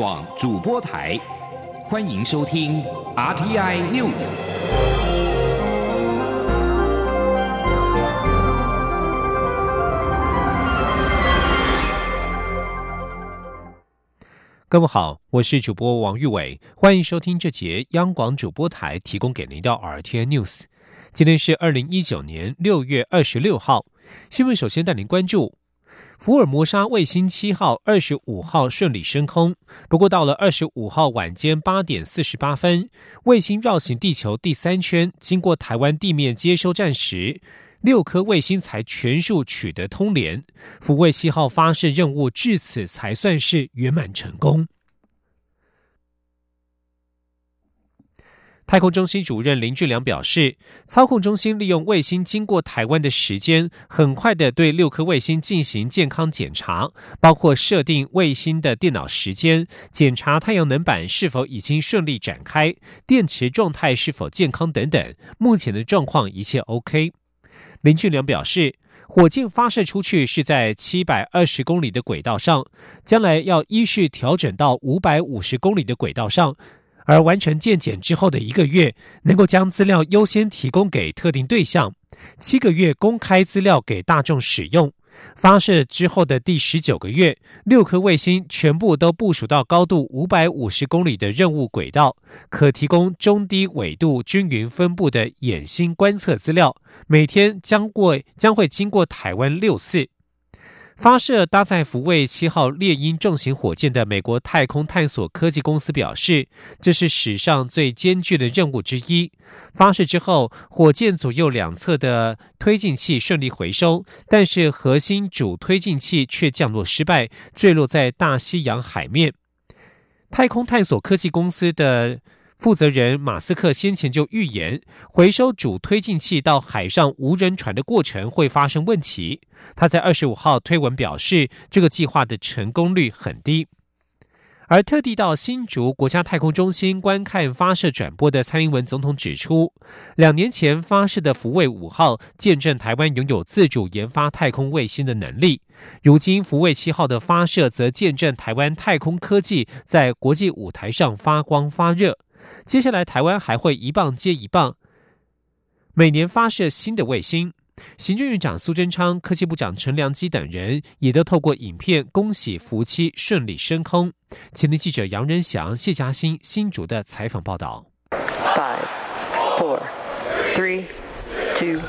广主播台，欢迎收听 RTI News。各位好，我是主播王玉伟，欢迎收听这节央广主播台提供给您的 RTI News。今天是二零一九年六月二十六号，新闻首先带您关注。福尔摩沙卫星七号二十五号顺利升空，不过到了二十五号晚间八点四十八分，卫星绕行地球第三圈，经过台湾地面接收站时，六颗卫星才全数取得通联，福卫七号发射任务至此才算是圆满成功。太空中心主任林俊良表示，操控中心利用卫星经过台湾的时间，很快的对六颗卫星进行健康检查，包括设定卫星的电脑时间，检查太阳能板是否已经顺利展开，电池状态是否健康等等。目前的状况一切 OK。林俊良表示，火箭发射出去是在七百二十公里的轨道上，将来要依序调整到五百五十公里的轨道上。而完成建检之后的一个月，能够将资料优先提供给特定对象；七个月公开资料给大众使用。发射之后的第十九个月，六颗卫星全部都部署到高度五百五十公里的任务轨道，可提供中低纬度均匀分布的眼星观测资料。每天将过将会经过台湾六次。发射搭载福卫七号猎鹰重型火箭的美国太空探索科技公司表示，这是史上最艰巨的任务之一。发射之后，火箭左右两侧的推进器顺利回收，但是核心主推进器却降落失败，坠落在大西洋海面。太空探索科技公司的。负责人马斯克先前就预言，回收主推进器到海上无人船的过程会发生问题。他在二十五号推文表示，这个计划的成功率很低。而特地到新竹国家太空中心观看发射转播的蔡英文总统指出，两年前发射的福卫五号见证台湾拥有自主研发太空卫星的能力，如今福卫七号的发射则见证台湾太空科技在国际舞台上发光发热。接下来，台湾还会一棒接一棒，每年发射新的卫星。行政院长苏贞昌、科技部长陈良基等人也都透过影片恭喜福妻顺利升空。前天记者杨仁祥、谢嘉欣新竹的采访报道。Five, four, three, two.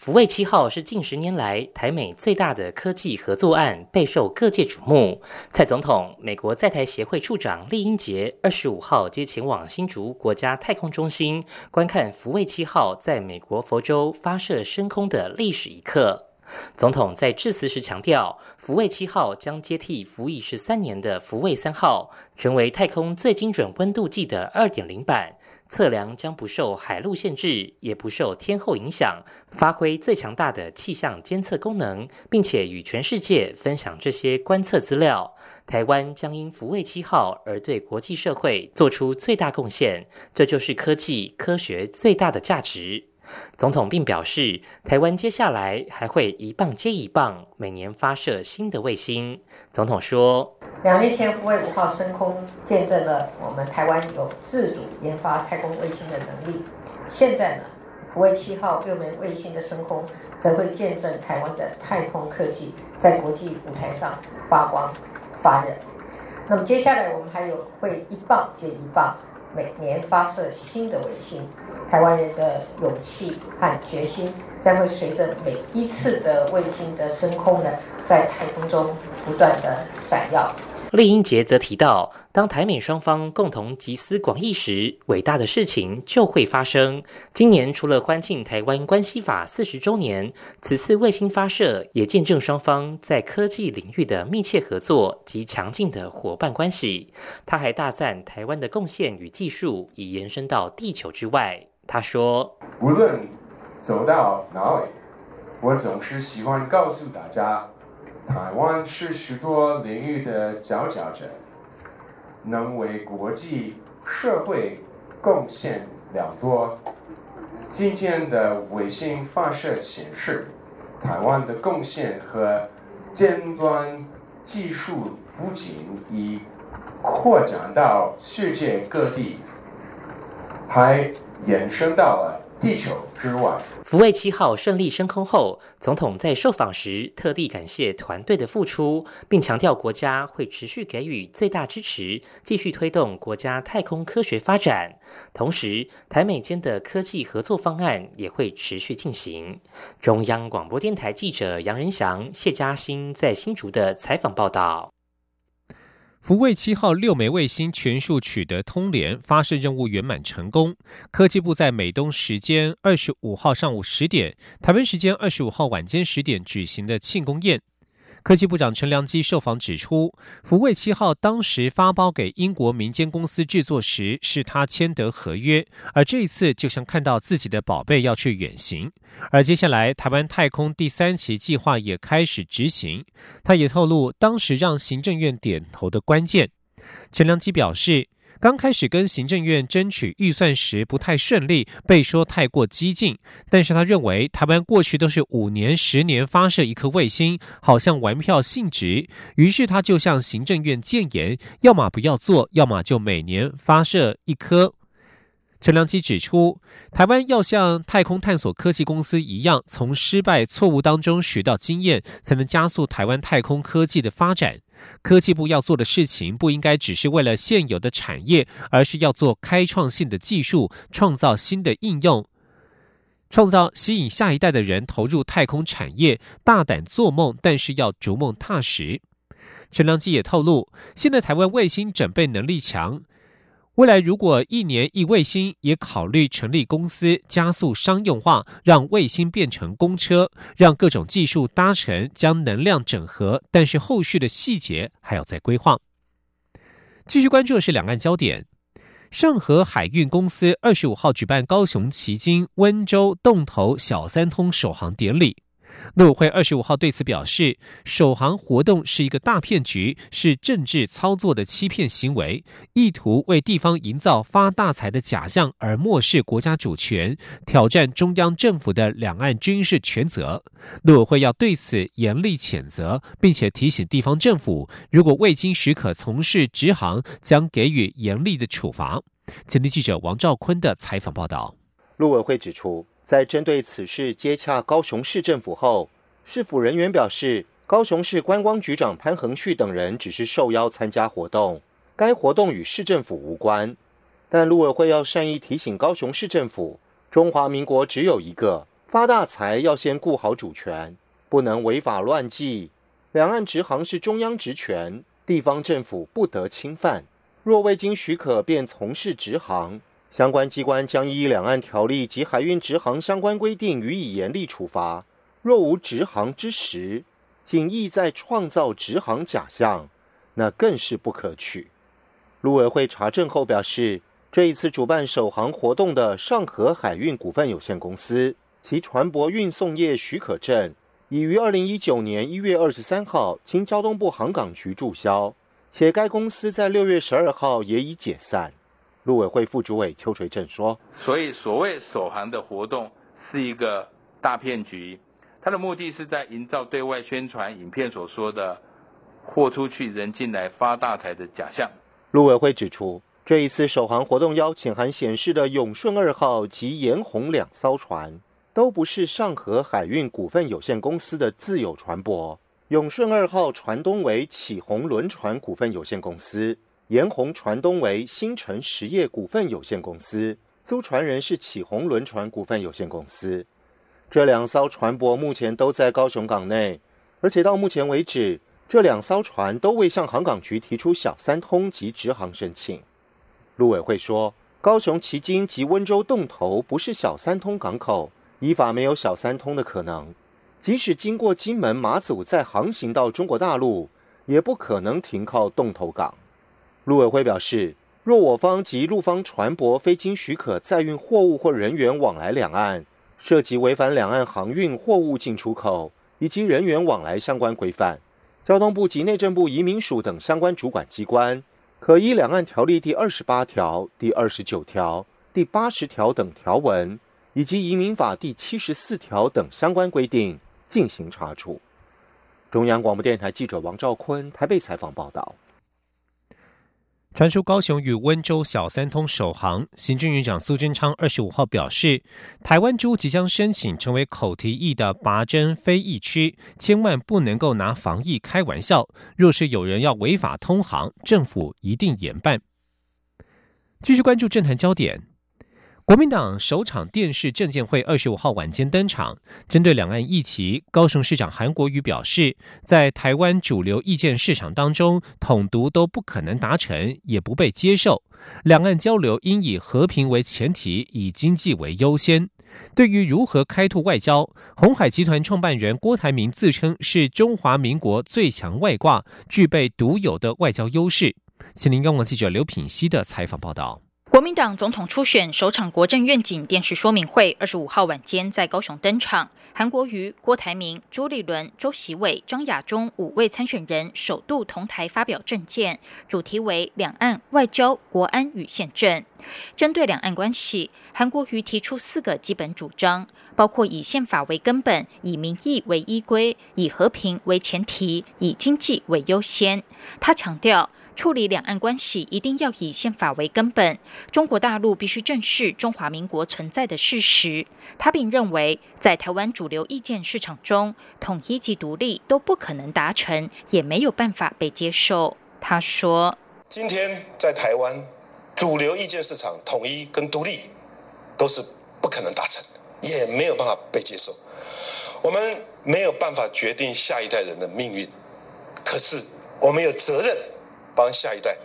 福卫七号是近十年来台美最大的科技合作案，备受各界瞩目。蔡总统、美国在台协会处长厉英杰二十五号皆前往新竹国家太空中心，观看福卫七号在美国佛州发射升空的历史一刻。总统在致辞时强调，福卫七号将接替服役十三年的福卫三号，成为太空最精准温度计的二点零版。测量将不受海陆限制，也不受天候影响，发挥最强大的气象监测功能，并且与全世界分享这些观测资料。台湾将因福卫七号而对国际社会做出最大贡献，这就是科技科学最大的价值。总统并表示，台湾接下来还会一棒接一棒，每年发射新的卫星。总统说：“两年前福卫五号升空，见证了我们台湾有自主研发太空卫星的能力。现在呢，福卫七号六枚卫星的升空，则会见证台湾的太空科技在国际舞台上发光发热。那么接下来我们还有会一棒接一棒。”每年发射新的卫星，台湾人的勇气和决心将会随着每一次的卫星的升空呢，在太空中不断的闪耀。厉英杰则提到，当台美双方共同集思广益时，伟大的事情就会发生。今年除了欢庆台湾关系法四十周年，此次卫星发射也见证双方在科技领域的密切合作及强劲的伙伴关系。他还大赞台湾的贡献与技术已延伸到地球之外。他说：“无论走到哪里，我总是喜欢告诉大家。”台湾是许多领域的佼佼者，能为国际社会贡献良多。今天的卫星发射显示，台湾的贡献和尖端技术不仅已扩展到世界各地，还延伸到了地球之外。福卫七号顺利升空后，总统在受访时特地感谢团队的付出，并强调国家会持续给予最大支持，继续推动国家太空科学发展。同时，台美间的科技合作方案也会持续进行。中央广播电台记者杨仁祥、谢嘉欣在新竹的采访报道。福卫七号六枚卫星全数取得通联，发射任务圆满成功。科技部在美东时间二十五号上午十点，台湾时间二十五号晚间十点举行的庆功宴。科技部长陈良基受访指出，福卫七号当时发包给英国民间公司制作时，是他签得合约，而这一次就像看到自己的宝贝要去远行。而接下来，台湾太空第三期计划也开始执行。他也透露，当时让行政院点头的关键。陈良基表示。刚开始跟行政院争取预算时不太顺利，被说太过激进。但是他认为台湾过去都是五年、十年发射一颗卫星，好像玩票性质。于是他就向行政院建言，要么不要做，要么就每年发射一颗。陈良基指出，台湾要像太空探索科技公司一样，从失败错误当中学到经验，才能加速台湾太空科技的发展。科技部要做的事情，不应该只是为了现有的产业，而是要做开创性的技术，创造新的应用，创造吸引下一代的人投入太空产业，大胆做梦，但是要逐梦踏实。陈良基也透露，现在台湾卫星准备能力强。未来如果一年一卫星，也考虑成立公司，加速商用化，让卫星变成公车，让各种技术搭乘，将能量整合。但是后续的细节还要再规划。继续关注的是两岸焦点，盛和海运公司二十五号举办高雄旗津温州洞头小三通首航典礼。陆委会二十五号对此表示，首航活动是一个大骗局，是政治操作的欺骗行为，意图为地方营造发大财的假象，而漠视国家主权，挑战中央政府的两岸军事权责。陆委会要对此严厉谴责，并且提醒地方政府，如果未经许可从事直航，将给予严厉的处罚。前天记者王兆坤的采访报道。陆委会指出。在针对此事接洽高雄市政府后，市府人员表示，高雄市观光局长潘恒旭等人只是受邀参加活动，该活动与市政府无关。但陆委会要善意提醒高雄市政府，中华民国只有一个，发大财要先顾好主权，不能违法乱纪。两岸直航是中央职权，地方政府不得侵犯。若未经许可便从事直航。相关机关将依《两岸条例》及海运直航相关规定予以严厉处罚。若无直航之实，仅意在创造直航假象，那更是不可取。陆委会查证后表示，这一次主办首航活动的上河海运股份有限公司，其船舶运送业许可证已于二零一九年一月二十三号经交通部航港局注销，且该公司在六月十二号也已解散。陆委会副主委邱垂正说：“所以，所谓首航的活动是一个大骗局，它的目的是在营造对外宣传影片所说的‘货出去，人进来，发大财’的假象。”陆委会指出，这一次首航活动邀请函显示的“永顺二号”及“延红”两艘船，都不是上河海运股份有限公司的自有船舶。永顺二号船东为启宏轮船股份有限公司。延宏船东为新城实业股份有限公司，租船人是启宏轮船股份有限公司。这两艘船舶目前都在高雄港内，而且到目前为止，这两艘船都未向航港局提出小三通及直航申请。陆委会说，高雄旗津及温州洞头不是小三通港口，依法没有小三通的可能。即使经过金门、马祖再航行到中国大陆，也不可能停靠洞头港。陆委会表示，若我方及陆方船舶非经许可载运货物或人员往来两岸，涉及违反两岸航运货物进出口以及人员往来相关规范，交通部及内政部移民署等相关主管机关，可依《两岸条例》第二十八条、第二十九条、第八十条等条文，以及移民法第七十四条等相关规定进行查处。中央广播电台记者王兆坤台北采访报道。传出高雄与温州小三通首航，行政院长苏贞昌二十五号表示，台湾猪即将申请成为口蹄疫的拔针非疫区，千万不能够拿防疫开玩笑。若是有人要违法通航，政府一定严办。继续关注政坛焦点。国民党首场电视政见会二十五号晚间登场，针对两岸议题，高雄市长韩国瑜表示，在台湾主流意见市场当中，统独都不可能达成，也不被接受。两岸交流应以和平为前提，以经济为优先。对于如何开拓外交，红海集团创办人郭台铭自称是中华民国最强外挂，具备独有的外交优势。请您央广记者刘品熙的采访报道。国民党总统初选首场国政愿景电视说明会，二十五号晚间在高雄登场。韩国瑜、郭台铭、朱立伦、周习伟、张亚中五位参选人首度同台发表政见，主题为两岸外交、国安与宪政。针对两岸关系，韩国瑜提出四个基本主张，包括以宪法为根本，以民意为依归，以和平为前提，以经济为优先。他强调。处理两岸关系一定要以宪法为根本，中国大陆必须正视中华民国存在的事实。他并认为，在台湾主流意见市场中，统一及独立都不可能达成，也没有办法被接受。他说：“今天在台湾，主流意见市场统一跟独立都是不可能达成，也没有办法被接受。我们没有办法决定下一代人的命运，可是我们有责任。”帮下一代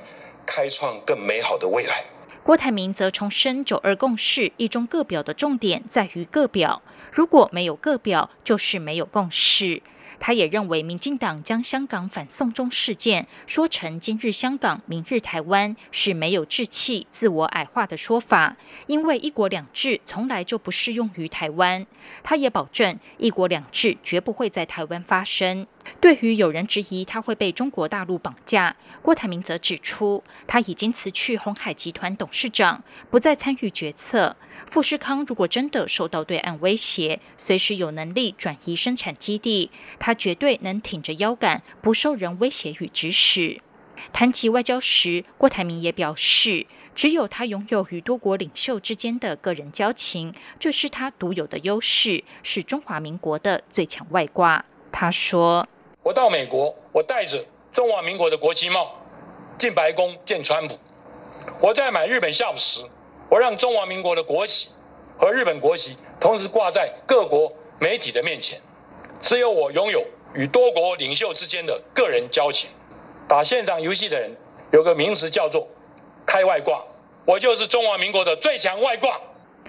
开创更美好的未来。郭台铭则重申“九二共识”一中各表的重点在于各表，如果没有各表，就是没有共识。他也认为，民进党将香港反送中事件说成“今日香港，明日台湾”是没有志气、自我矮化的说法，因为“一国两制”从来就不适用于台湾。他也保证，“一国两制”绝不会在台湾发生。对于有人质疑他会被中国大陆绑架，郭台铭则指出，他已经辞去红海集团董事长，不再参与决策。富士康如果真的受到对岸威胁，随时有能力转移生产基地，他绝对能挺着腰杆，不受人威胁与指使。谈及外交时，郭台铭也表示，只有他拥有与多国领袖之间的个人交情，这是他独有的优势，是中华民国的最强外挂。他说：“我到美国，我带着中华民国的国旗帽进白宫见川普，我在买日本下午时。”我让中华民国的国旗和日本国旗同时挂在各国媒体的面前，只有我拥有与多国领袖之间的个人交情。打现场游戏的人有个名词叫做“开外挂”，我就是中华民国的最强外挂。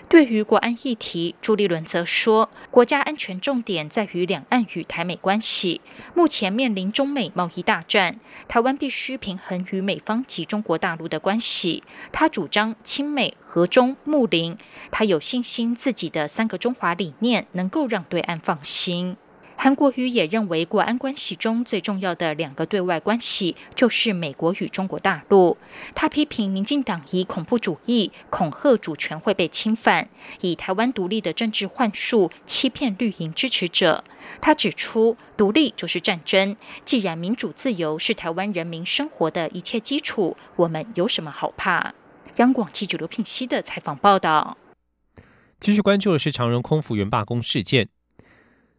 对于国安议题，朱立伦则说，国家安全重点在于两岸与台美关系。目前面临中美贸易大战，台湾必须平衡与美方及中国大陆的关系。他主张亲美、和中、睦邻，他有信心自己的三个中华理念能够让对岸放心。韩国瑜也认为，国安关系中最重要的两个对外关系就是美国与中国大陆。他批评民进党以恐怖主义恐吓主权会被侵犯，以台湾独立的政治幻术欺骗绿营支持者。他指出，独立就是战争。既然民主自由是台湾人民生活的一切基础，我们有什么好怕？央广记者刘聘熙的采访报道。继续关注的是长荣空服员罢工事件。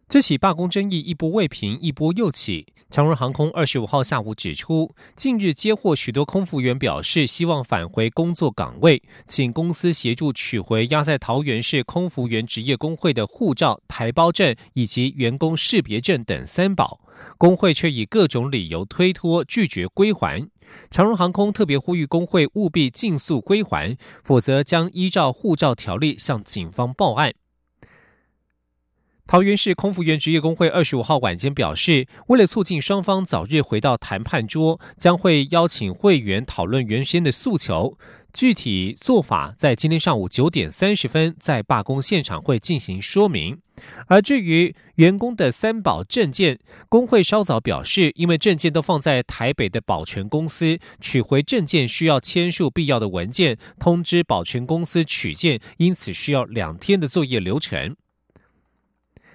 这起罢工争议一波未平，一波又起。长荣航空二十五号下午指出，近日接获许多空服员表示希望返回工作岗位，请公司协助取回压在桃园市空服员职业工会的护照、台胞证以及员工识别证等三宝，工会却以各种理由推脱，拒绝归还。长荣航空特别呼吁工会务必尽速归还，否则将依照护照条例向警方报案。桃园市空服员职业工会二十五号晚间表示，为了促进双方早日回到谈判桌，将会邀请会员讨论原先的诉求，具体做法在今天上午九点三十分在罢工现场会进行说明。而至于员工的三保证件，工会稍早表示，因为证件都放在台北的保全公司，取回证件需要签署必要的文件，通知保全公司取件，因此需要两天的作业流程。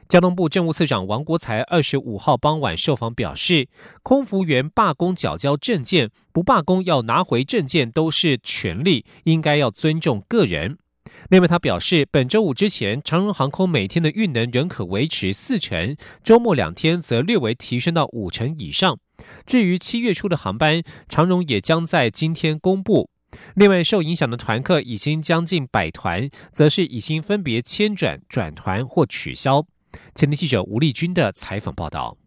交通部政务次长王国才二十五号傍晚受访表示，空服员罢工缴交证件，不罢工要拿回证件都是权利，应该要尊重个人。另外，他表示，本周五之前，长荣航空每天的运能仍可维持四成，周末两天则略微提升到五成以上。至于七月初的航班，长荣也将在今天公布。另外，受影响的团客已经将近百团，则是已经分别迁转、转团或取消。前天记者吴丽君的采访报道。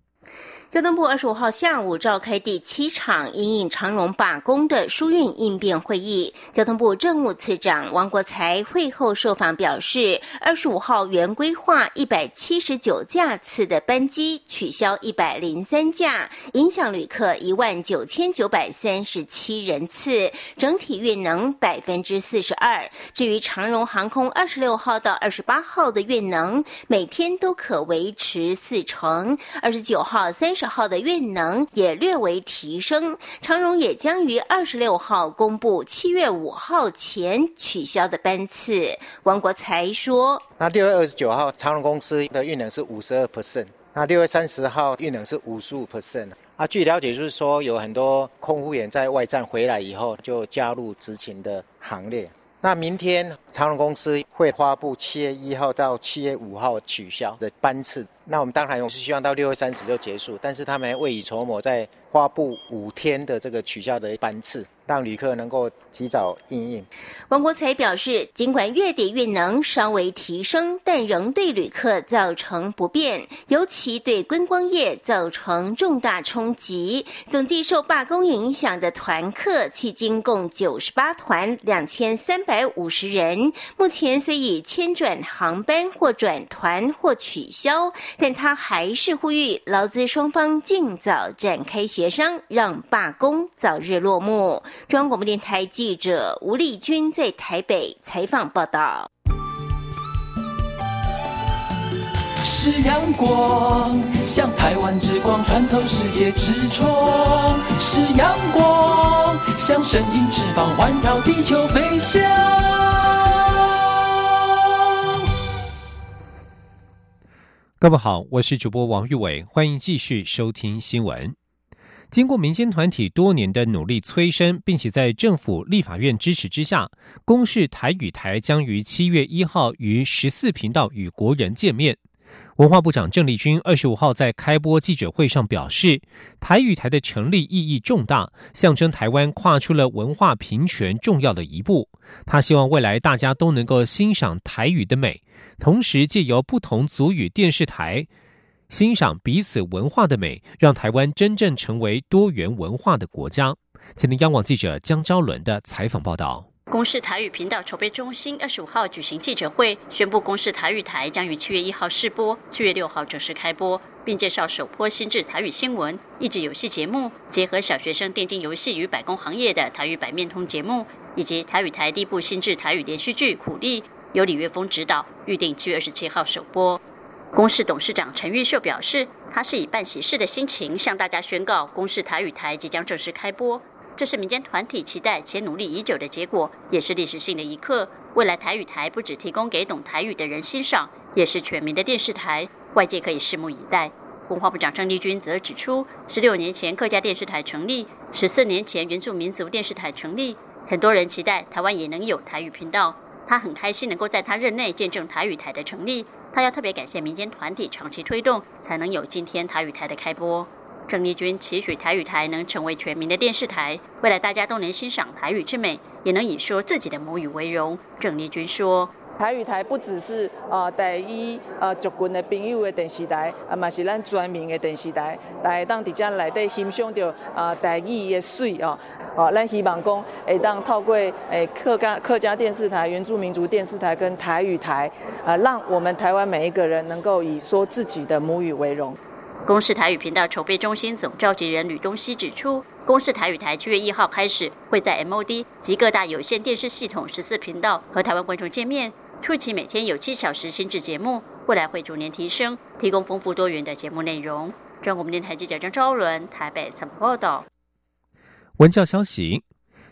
交通部二十五号下午召开第七场因应长荣罢工的疏运应变会议。交通部政务次长王国才会后受访表示，二十五号原规划一百七十九架次的班机取消一百零三架，影响旅客一万九千九百三十七人次，整体运能百分之四十二。至于长荣航空二十六号到二十八号的运能，每天都可维持四成。二十九号三。十号的运能也略为提升，长荣也将于二十六号公布七月五号前取消的班次。王国才说：“那六月二十九号长荣公司的运能是五十二 percent，那六月三十号运能是五十五 percent。啊，据了解就是说有很多空服员在外站回来以后就加入执勤的行列。那明天长隆公司会发布七月一号到七月五号取消的班次。”那我们当然是希望到六月三十就结束，但是他们未雨绸缪，在发布五天的这个取消的班次。让旅客能够及早应应。王国才表示，尽管月底运能稍微提升，但仍对旅客造成不便，尤其对观光业造成重大冲击。总计受罢工影响的团客迄今共九十八团，两千三百五十人。目前虽已迁转航班或转团或取消，但他还是呼吁劳资双方尽早展开协商，让罢工早日落幕。中央广播电台记者吴丽君在台北采访报道。是阳光，像台湾之光穿透世界之窗；是阳光，像神鹰翅膀环绕地球飞翔。各位好，我是主播王玉伟，欢迎继续收听新闻。经过民间团体多年的努力催生，并且在政府、立法院支持之下，公视台语台将于七月一号于十四频道与国人见面。文化部长郑丽君二十五号在开播记者会上表示，台语台的成立意义重大，象征台湾跨出了文化平权重要的一步。他希望未来大家都能够欣赏台语的美，同时借由不同族语电视台。欣赏彼此文化的美，让台湾真正成为多元文化的国家。今天央广记者江昭伦的采访报道。公视台语频道筹备中心二十五号举行记者会，宣布公视台语台将于七月一号试播，七月六号正式开播，并介绍首播新制台语新闻、益智游戏节目，结合小学生电竞游戏与百工行业的台语百面通节目，以及台语台第一部新制台语连续剧《苦力》，由李岳峰执导，预定七月二十七号首播。公视董事长陈玉秀表示，他是以办喜事的心情向大家宣告，公视台语台即将正式开播。这是民间团体期待且努力已久的结果，也是历史性的一刻。未来台语台不只提供给懂台语的人欣赏，也是全民的电视台，外界可以拭目以待。文化部长郑丽君则指出，十六年前客家电视台成立，十四年前原住民族电视台成立，很多人期待台湾也能有台语频道。他很开心能够在他任内见证台语台的成立。他要特别感谢民间团体长期推动，才能有今天台语台的开播。郑丽君期许台语台能成为全民的电视台，未来大家都能欣赏台语之美，也能以说自己的母语为荣。郑丽君说：“台语台不只是呃第一呃族群的朋友的电视台，啊嘛是咱全民的电视台，大家当伫遮内底欣赏到啊台语的水哦，哦，咱希望讲会当透过诶客家客家电视台、原住民族电视台跟台语台，啊，让我们台湾每一个人能够以说自己的母语为荣。公视台语频道筹备中心总召集人吕东熙指出，公视台语台七月一号开始会在 MOD 及各大有线电视系统十四频道和台湾观众见面。初期每天有七小时新制节目，未来会逐年提升，提供丰富多元的节目内容。中国电台记者张昭伦台北采访报道。文教消息。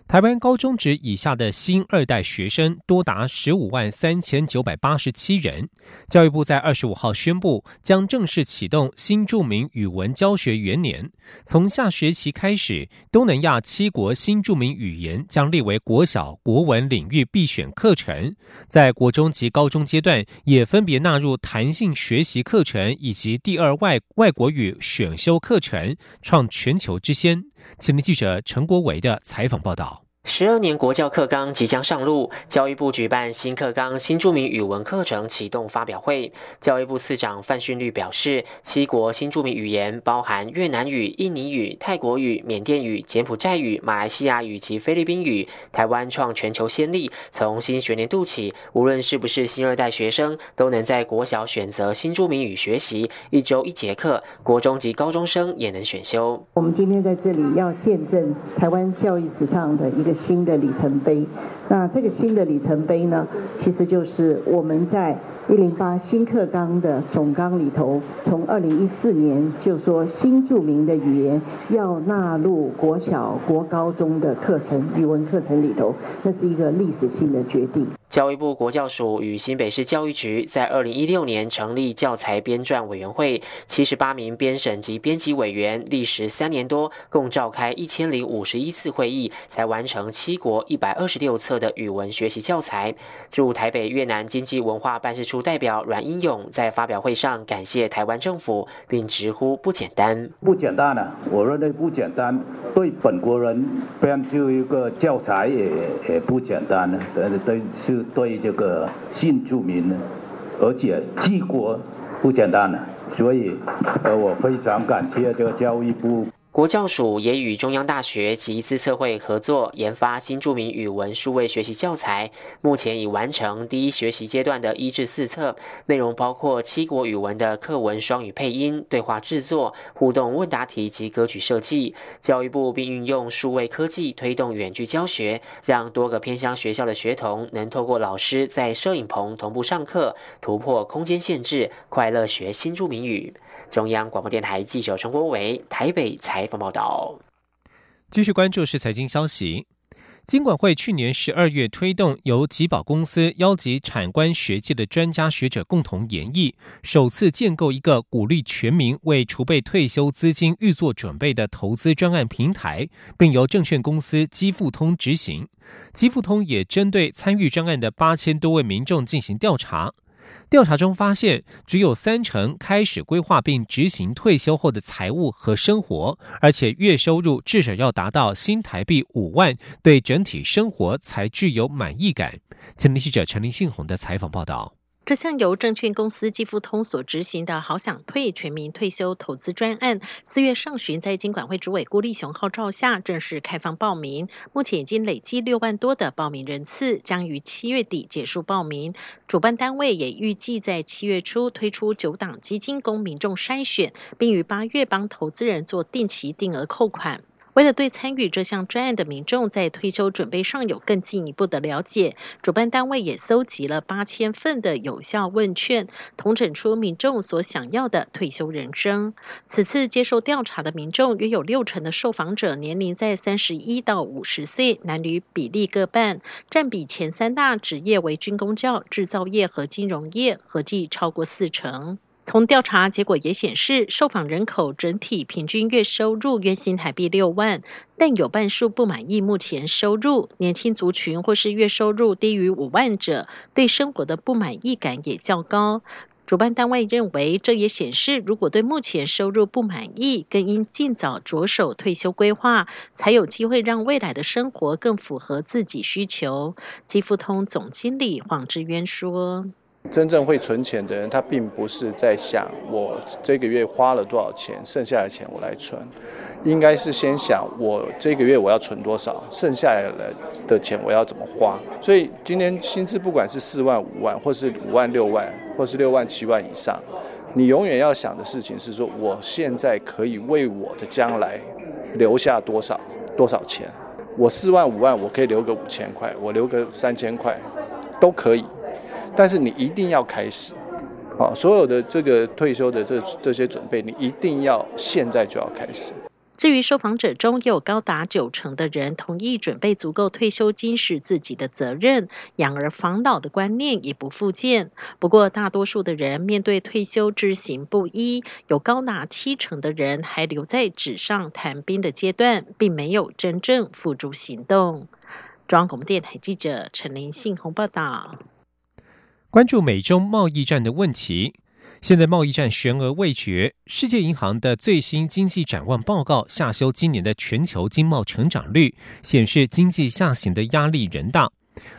台湾高中职以下的新二代学生多达十五万三千九百八十七人。教育部在二十五号宣布，将正式启动新著名语文教学元年。从下学期开始，东南亚七国新著名语言将列为国小国文领域必选课程。在国中及高中阶段，也分别纳入弹性学习课程以及第二外外国语选修课程，创全球之先。请听记者陈国维的采访报道。十二年国教课纲即将上路，教育部举办新课纲新著名语文课程启动发表会。教育部次长范训律表示，七国新著名语言包含越南语、印尼语、泰国语、缅甸语、柬埔寨语、马来西亚语及菲律宾语。台湾创全球先例，从新学年度起，无论是不是新二代学生，都能在国小选择新著名语学习，一周一节课；国中及高中生也能选修。我们今天在这里要见证台湾教育史上的一个。新的里程碑，那这个新的里程碑呢，其实就是我们在一零八新课纲的总纲里头，从二零一四年就说新著名的语言要纳入国小、国高中的课程语文课程里头，那是一个历史性的决定。教育部国教署与新北市教育局在二零一六年成立教材编撰委员会，七十八名编审及编辑委员，历时三年多，共召开一千零五十一次会议，才完成七国一百二十六册的语文学习教材。驻台北越南经济文化办事处代表阮英勇在发表会上感谢台湾政府，并直呼不简单。不简单呢！我认为不简单，对本国人编就一个教材也也不简单呢。对对是。对这个新住民呢，而且治国不简单呢，所以呃，我非常感谢这个教育部。国教署也与中央大学及资策会合作研发新著名语文数位学习教材，目前已完成第一学习阶段的一至四册，内容包括七国语文的课文双语配音、对话制作、互动问答题及歌曲设计。教育部并运用数位科技推动远距教学，让多个偏乡学校的学童能透过老师在摄影棚同步上课，突破空间限制，快乐学新著名语。中央广播电台记者陈国伟台北采访报道。继续关注是财经消息。金管会去年十二月推动由吉保公司邀集产官学界的专家学者共同研议，首次建构一个鼓励全民为储备退休资金预做准备的投资专案平台，并由证券公司基富通执行。基富通也针对参与专案的八千多位民众进行调查。调查中发现，只有三成开始规划并执行退休后的财务和生活，而且月收入至少要达到新台币五万，对整体生活才具有满意感。前年记者陈林信宏的采访报道。这项由证券公司季富通所执行的“好想退”全民退休投资专案，四月上旬在金管会主委郭立雄号召下正式开放报名，目前已经累计六万多的报名人次，将于七月底结束报名。主办单位也预计在七月初推出九档基金供民众筛选，并于八月帮投资人做定期定额扣款。为了对参与这项专案的民众在退休准备上有更进一步的了解，主办单位也搜集了八千份的有效问卷，统整出民众所想要的退休人生。此次接受调查的民众约有六成的受访者年龄在三十一到五十岁，男女比例各半，占比前三大职业为军工教、制造业和金融业，合计超过四成。从调查结果也显示，受访人口整体平均月收入约新台币六万，但有半数不满意目前收入。年轻族群或是月收入低于五万者，对生活的不满意感也较高。主办单位认为，这也显示，如果对目前收入不满意，更应尽早着手退休规划，才有机会让未来的生活更符合自己需求。基富通总经理黄志渊说。真正会存钱的人，他并不是在想我这个月花了多少钱，剩下的钱我来存，应该是先想我这个月我要存多少，剩下来的钱我要怎么花。所以今年薪资不管是四万、五万，或是五万、六万，或是六万、七万以上，你永远要想的事情是说，我现在可以为我的将来留下多少多少钱。我四万、五万，我可以留个五千块，我留个三千块，都可以。但是你一定要开始，好，所有的这个退休的这这些准备，你一定要现在就要开始。至于受访者中，有高达九成的人同意准备足够退休金是自己的责任，养儿防老的观念也不复见。不过，大多数的人面对退休知行不一，有高达七成的人还留在纸上谈兵的阶段，并没有真正付诸行动。中央广播电台记者陈林信宏报道。关注美中贸易战的问题，现在贸易战悬而未决。世界银行的最新经济展望报告下修今年的全球经贸成长率，显示经济下行的压力仍大。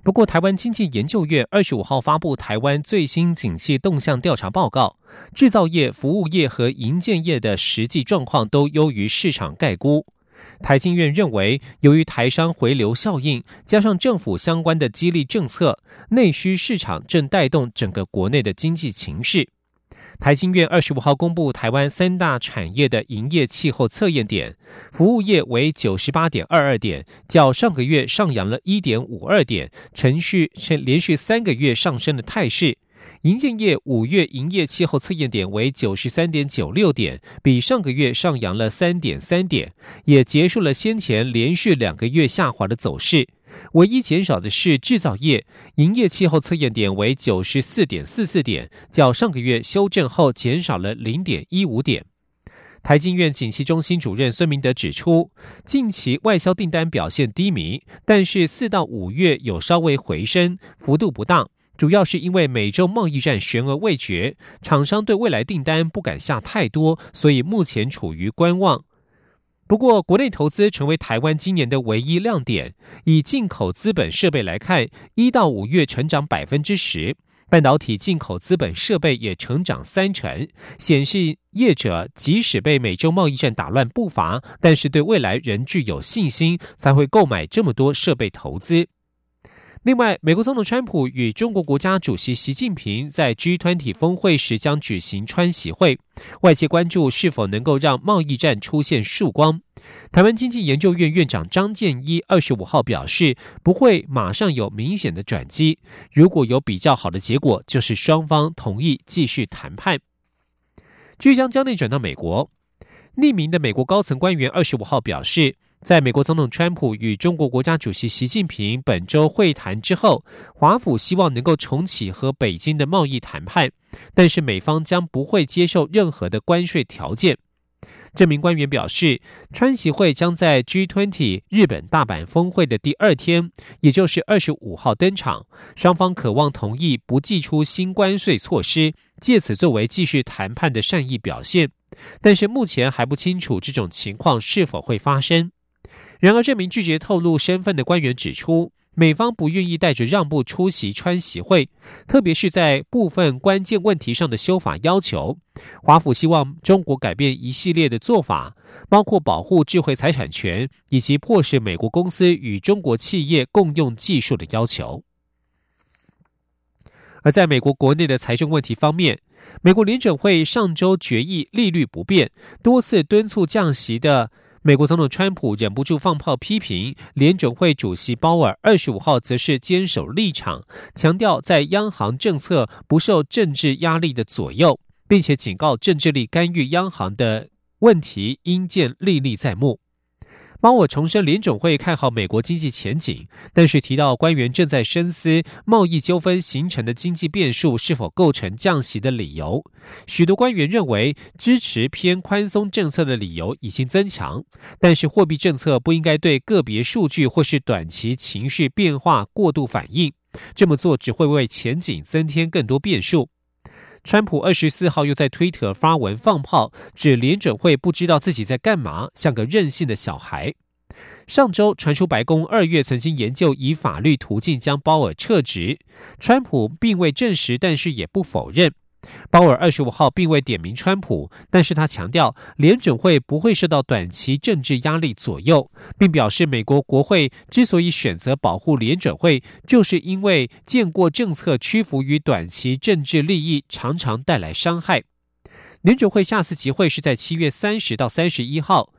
不过，台湾经济研究院二十五号发布台湾最新景气动向调查报告，制造业、服务业和营建业的实际状况都优于市场概估。台经院认为，由于台商回流效应，加上政府相关的激励政策，内需市场正带动整个国内的经济情势。台经院二十五号公布台湾三大产业的营业气候测验点，服务业为九十八点二二点，较上个月上扬了一点五二点，程序是连续三个月上升的态势。银建业五月营业气候测验点为九十三点九六点，比上个月上扬了三点三点，也结束了先前连续两个月下滑的走势。唯一减少的是制造业，营业气候测验点为九十四点四四点，较上个月修正后减少了零点一五点。台经院景气中心主任孙明德指出，近期外销订单表现低迷，但是四到五月有稍微回升，幅度不大。主要是因为美洲贸易战悬而未决，厂商对未来订单不敢下太多，所以目前处于观望。不过，国内投资成为台湾今年的唯一亮点。以进口资本设备来看，一到五月成长百分之十，半导体进口资本设备也成长三成，显示业者即使被美洲贸易战打乱步伐，但是对未来仍具有信心，才会购买这么多设备投资。另外，美国总统川普与中国国家主席习近平在 G20 峰会时将举行川习会，外界关注是否能够让贸易战出现曙光。台湾经济研究院院长张建一二十五号表示，不会马上有明显的转机，如果有比较好的结果，就是双方同意继续谈判。据将将内转到美国，匿名的美国高层官员二十五号表示。在美国总统川普与中国国家主席习近平本周会谈之后，华府希望能够重启和北京的贸易谈判，但是美方将不会接受任何的关税条件。这名官员表示，川习会将在 G20 日本大阪峰会的第二天，也就是二十五号登场，双方渴望同意不寄出新关税措施，借此作为继续谈判的善意表现。但是目前还不清楚这种情况是否会发生。然而，这名拒绝透露身份的官员指出，美方不愿意带着让步出席川习会，特别是在部分关键问题上的修法要求。华府希望中国改变一系列的做法，包括保护智慧财产权以及迫使美国公司与中国企业共用技术的要求。而在美国国内的财政问题方面，美国联准会上周决议利率不变，多次敦促降息的。美国总统川普忍不住放炮批评联准会主席鲍尔，二十五号则是坚守立场，强调在央行政策不受政治压力的左右，并且警告政治力干预央行的问题应见历历在目。帮我重申，联总会看好美国经济前景，但是提到官员正在深思贸易纠纷形成的经济变数是否构成降息的理由。许多官员认为，支持偏宽松政策的理由已经增强，但是货币政策不应该对个别数据或是短期情绪变化过度反应，这么做只会为前景增添更多变数。川普二十四号又在推特发文放炮，指联准会不知道自己在干嘛，像个任性的小孩。上周传出白宫二月曾经研究以法律途径将鲍尔撤职，川普并未证实，但是也不否认。鲍尔二十五号并未点名川普，但是他强调联准会不会受到短期政治压力左右，并表示美国国会之所以选择保护联准会，就是因为见过政策屈服于短期政治利益常常带来伤害。联准会下次集会是在七月三十到三十一号。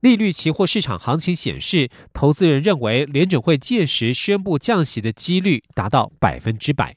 利率期货市场行情显示，投资人认为联准会届时宣布降息的几率达到百分之百。